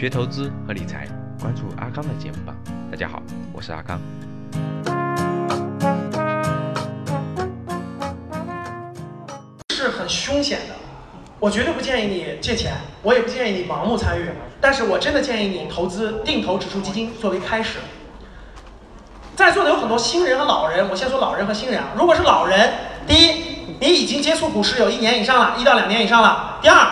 学投资和理财，关注阿康的节目吧。大家好，我是阿康。是很凶险的，我绝对不建议你借钱，我也不建议你盲目参与，但是我真的建议你投资定投指数基金作为开始。在座的有很多新人和老人，我先说老人和新人啊。如果是老人，第一，你已经接触股市有一年以上了，一到两年以上了；第二，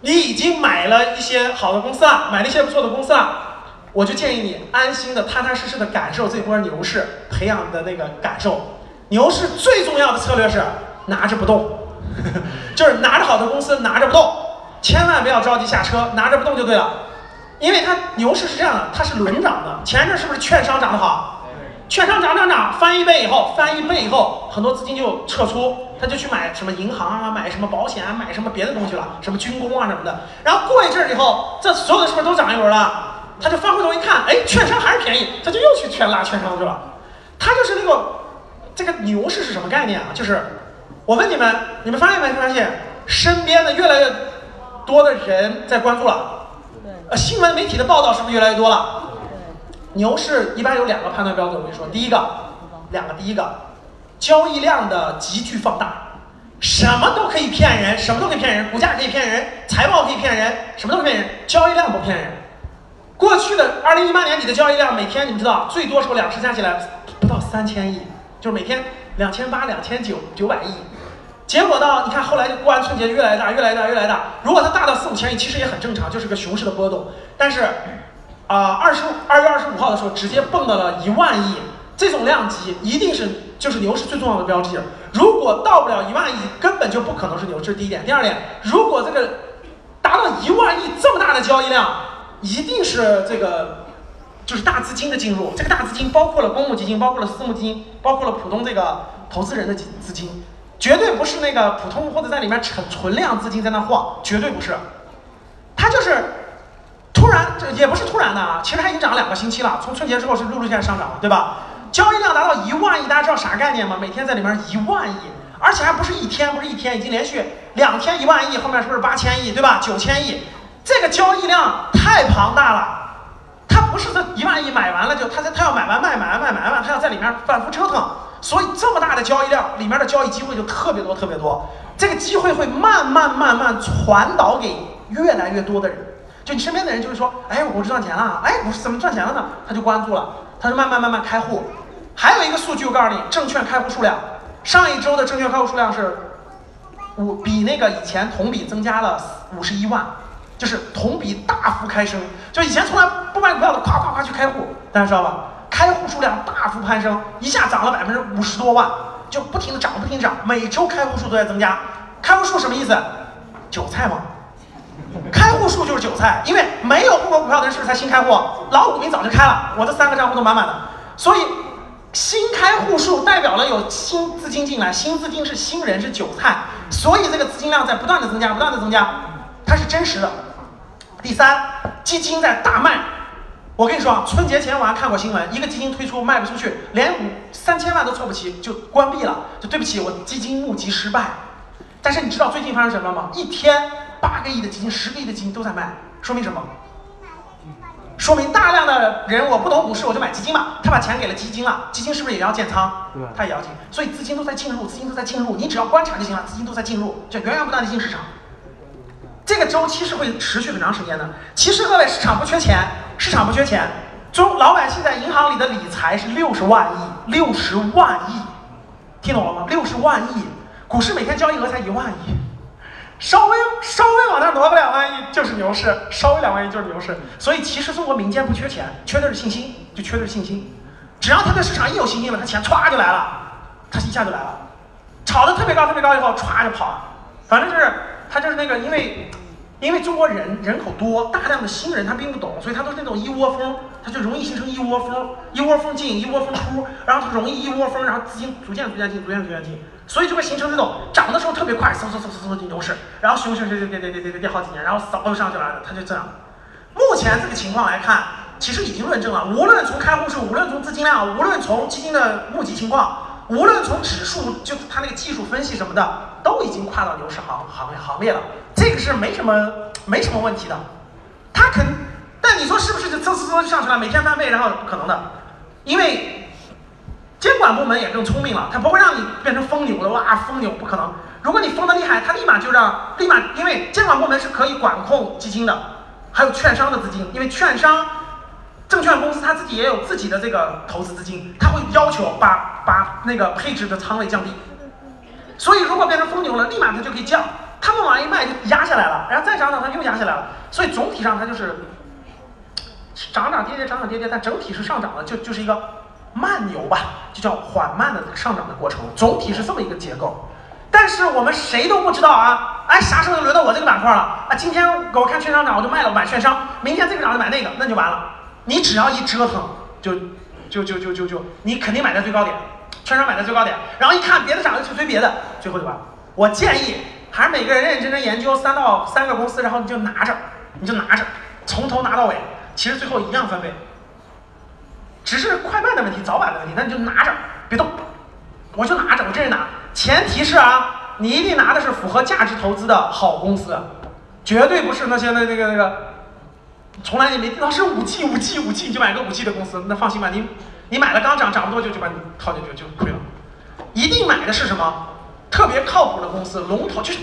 你已经买了一些好的公司了，买了一些不错的公司了，我就建议你安心的、踏踏实实的感受这波牛市培养的那个感受。牛市最重要的策略是拿着不动，就是拿着好的公司拿着不动，千万不要着急下车，拿着不动就对了。因为它牛市是这样的，它是轮涨的。前一阵是不是券商涨得好？券商涨涨涨，翻一倍以后，翻一倍以后，很多资金就撤出，他就去买什么银行啊，买什么保险啊，买什么别的东西了，什么军工啊什么的。然后过一阵儿以后，这所有的是不是都涨一轮了？他就翻回头一看，哎，券商还是便宜，他就又去全拉券商去了。他就是那个这个牛市是什么概念啊？就是我问你们，你们发现没发现，身边的越来越多的人在关注了，呃，新闻媒体的报道是不是越来越多了？牛市一般有两个判断标准，我跟你说，第一个，两个，第一个，交易量的急剧放大，什么都可以骗人，什么都可以骗人，股价可以骗人，财报可以骗人，什么都可以骗人，交易量不骗人。过去的二零一八年底的交易量，每天你们知道，最多时候两市加起来不到三千亿，就是每天两千八、两千九、九百亿。结果到你看后来就过完春节越来越大，越来越大，越来越大。如果它大到四五千亿，其实也很正常，就是个熊市的波动。但是啊，二十二月二十五号的时候，直接蹦到了一万亿，这种量级一定是就是牛市最重要的标记。如果到不了一万亿，根本就不可能是牛市。第一点，第二点，如果这个达到一万亿这么大的交易量，一定是这个就是大资金的进入。这个大资金包括了公募基金，包括了私募基金，包括了普通这个投资人的资资金，绝对不是那个普通或者在里面存存量资金在那晃，绝对不是。它就是。突然，这也不是突然的啊，其实它已经涨了两个星期了。从春节之后是陆陆续续上涨了，对吧？交易量达到一万亿，大家知道啥概念吗？每天在里面一万亿，而且还不是一天，不是一天，已经连续两天一万亿，后面是不是八千亿，对吧？九千亿，这个交易量太庞大了。它不是这一万亿买完了就，它它要买完卖，买完卖，买完卖，它要在里面反复折腾。所以这么大的交易量，里面的交易机会就特别多，特别多。这个机会会慢慢慢慢传导给越来越多的人。就你身边的人就会说，哎，我赚钱了，哎，股市怎么赚钱了呢？他就关注了，他就慢慢慢慢开户。还有一个数据，我告诉你，证券开户数量，上一周的证券开户数量是五，比那个以前同比增加了五十一万，就是同比大幅开升。就以前从来不买股票的，夸夸夸去开户，大家知道吧？开户数量大幅攀升，一下涨了百分之五十多万，就不停的涨，不停涨，每周开户数都在增加。开户数什么意思？韭菜吗？开户数就是韭菜，因为没有户口股票的人是不是才新开户？老股民早就开了，我这三个账户都满满的。所以新开户数代表了有新资金进来，新资金是新人是韭菜，所以这个资金量在不断的增加，不断的增加，它是真实的。第三，基金在大卖。我跟你说啊，春节前我还看过新闻，一个基金推出卖不出去，连五三千万都凑不齐就关闭了，就对不起，我基金募集失败。但是你知道最近发生什么吗？一天。八个亿的基金，十个亿的基金都在卖，说明什么？说明大量的人我不懂股市，我就买基金嘛。他把钱给了基金了，基金是不是也要建仓？对，他也要进，所以资金都在进入，资金都在进入。你只要观察就行了，资金都在进入，就源源不断的进市场。这个周期是会持续很长时间的。其实各位，市场不缺钱，市场不缺钱。中老百姓在银行里的理财是六十万亿，六十万亿，听懂了吗？六十万亿，股市每天交易额才一万亿。稍微稍微往那挪个两万亿就是牛市，稍微两万亿就是牛市。所以其实中国民间不缺钱，缺的是信心，就缺的是信心。只要他对市场一有信心了，他钱歘就来了，他一下就来了。炒的特别高特别高以后，歘就跑了。反正就是他就是那个，因为因为中国人人口多，大量的新人他并不懂，所以他都是那种一窝蜂，他就容易形成一窝蜂，一窝蜂进，一窝蜂出，然后他容易一窝蜂，然后资金逐渐逐渐进，逐渐逐渐进。所以就会形成这种涨的时候特别快，嗖嗖嗖嗖嗖进牛市，然后熊熊熊熊跌跌跌跌跌好几年，然后嗖就上去了，他就这样。目前这个情况来看，其实已经论证了，无论从开户数，无论从资金量，无论从基金的募集情况，无论从指数，就它那个技术分析什么的，都已经跨到牛市行行行列了。这个是没什么没什么问题的。它肯但你说是不是就呲呲呲就上去了，每天翻倍，然后可能的，因为监管部门也更聪明了，他不会让你变成疯牛的，哇，疯牛不可能。如果你疯的厉害，他立马就让立马，因为监管部门是可以管控基金的，还有券商的资金，因为券商、证券公司他自己也有自己的这个投资资金，他会要求把把那个配置的仓位降低。所以如果变成疯牛了，立马它就可以降，他们往一卖就压下来了，然后再涨涨它又压下来了，所以总体上它就是涨涨跌跌涨涨跌跌，但整体是上涨的，就就是一个慢牛吧，就叫缓慢的上涨的过程，总体是这么一个结构。但是我们谁都不知道啊！哎，啥时候就轮到我这个板块了？啊，今天我看券商涨，我就卖了买券商；明天这个涨就买那个，那就完了。你只要一折腾，就就就就就就，你肯定买在最高点，券商买在最高点，然后一看别的涨就去追别的，最后就完了。我建议还是每个人认认真真研究三到三个公司，然后你就拿着，你就拿着，从头拿到尾，其实最后一样翻倍，只是快慢的问题，早晚的问题，那你就拿着，别动，我就拿着，我这是拿。前提是啊，你一定拿的是符合价值投资的好公司，绝对不是那些那那个那个，从来你没听到是五 G 五 G 五 G 你就买个五 G 的公司，那放心吧，你你买了刚涨涨不多就就把你套进去就亏了。一定买的是什么？特别靠谱的公司，龙头就是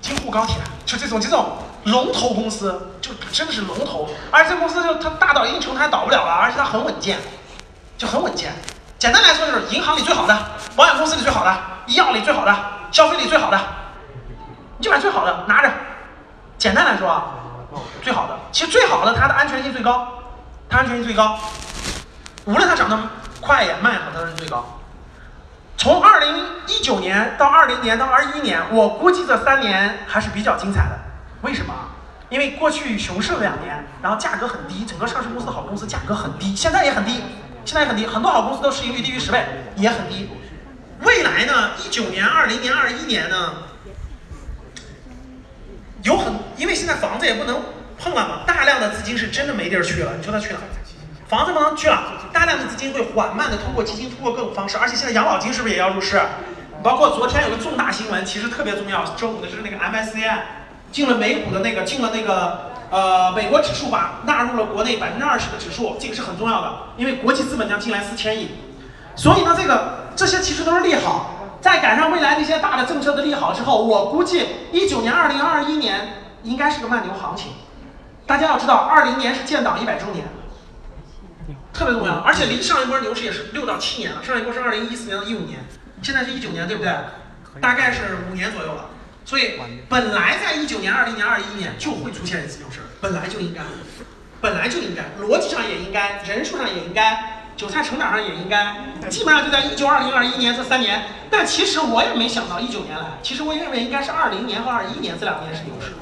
京沪高铁，就这种这种龙头公司，就真的是龙头，而且这公司就它大到一定程度它倒不了了，而且它很稳健，就很稳健。简单来说就是银行里最好的，保险公司里最好的。医药里最好的，消费里最好的，你就买最好的拿着。简单来说啊，最好的，其实最好的它的安全性最高，它安全性最高。无论它涨得快也慢，它都是最高。从二零一九年到二零年到二一年，我估计这三年还是比较精彩的。为什么？因为过去熊市两年，然后价格很低，整个上市公司好公司价格很低，现在也很低，现在也很低，很多好公司都市盈率低于十倍，也很低。未来呢？一九年、二零年、二一年呢？有很，因为现在房子也不能碰了嘛，大量的资金是真的没地儿去了。你说他去哪？房子不能去了，大量的资金会缓慢的通过基金，通过各种方式。而且现在养老金是不是也要入市？包括昨天有个重大新闻，其实特别重要。周五的就是那个 MSCI 进了美股的那个，进了那个呃美国指数吧，纳入了国内百分之二十的指数，这个是很重要的，因为国际资本将进来四千亿。所以呢，这个这些其实都是利好。再赶上未来那些大的政策的利好之后，我估计一九年、二零二一年应该是个慢牛行情。大家要知道，二零年是建党一百周年，特别重要。而且离上一波牛市也是六到七年了，上一波是二零一四年到一五年，现在是一九年，对不对？大概是五年左右了。所以本来在一九年、二零年、二一年就会出现一次牛市，本来就应该，本来就应该，逻辑上也应该，人数上也应该。韭菜成长上也应该，基本上就在一九、二零、二一年这三年。但其实我也没想到一九年来，其实我认为应该是二零年和二一年这两年是牛市。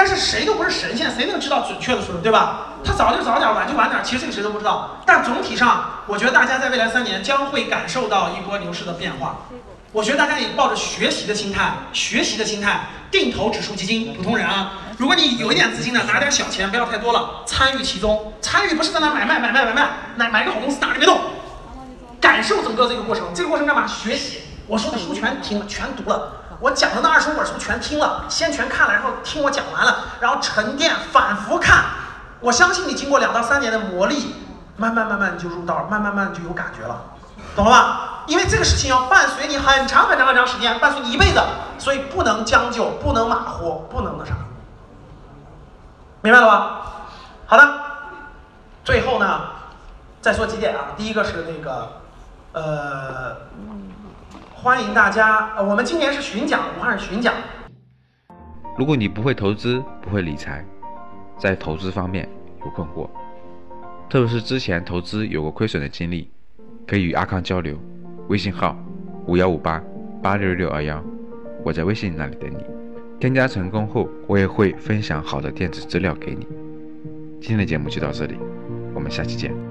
但是谁都不是神仙，谁能知道准确的时候，对吧？他早就早点，晚就晚点，其实这个谁都不知道。但总体上，我觉得大家在未来三年将会感受到一波牛市的变化。我觉得大家也抱着学习的心态，学习的心态，定投指数基金，普通人啊。如果你有一点资金呢，拿点小钱，不要太多了，参与其中。参与不是在那买卖买卖买卖，买买个好公司拿着别动，感受整个这个过程。这个过程干嘛？学习。我说的书全听了，全读了。我讲的那二十五本书全听了，先全看了，然后听我讲完了，然后沉淀，反复看。我相信你经过两到三年的磨砺，慢慢慢慢就入道，慢慢慢就有感觉了，懂了吧？因为这个事情要伴随你很长很长很长时间，伴随你一辈子，所以不能将就，不能马虎，不能那啥。明白了吧？好的，最后呢，再说几点啊。第一个是那个，呃，欢迎大家。我们今年是巡讲，武汉是巡讲。如果你不会投资，不会理财，在投资方面有困惑，特别是之前投资有过亏损的经历，可以与阿康交流。微信号五幺五八八六六二幺，我在微信那里等你。添加成功后，我也会分享好的电子资料给你。今天的节目就到这里，我们下期见。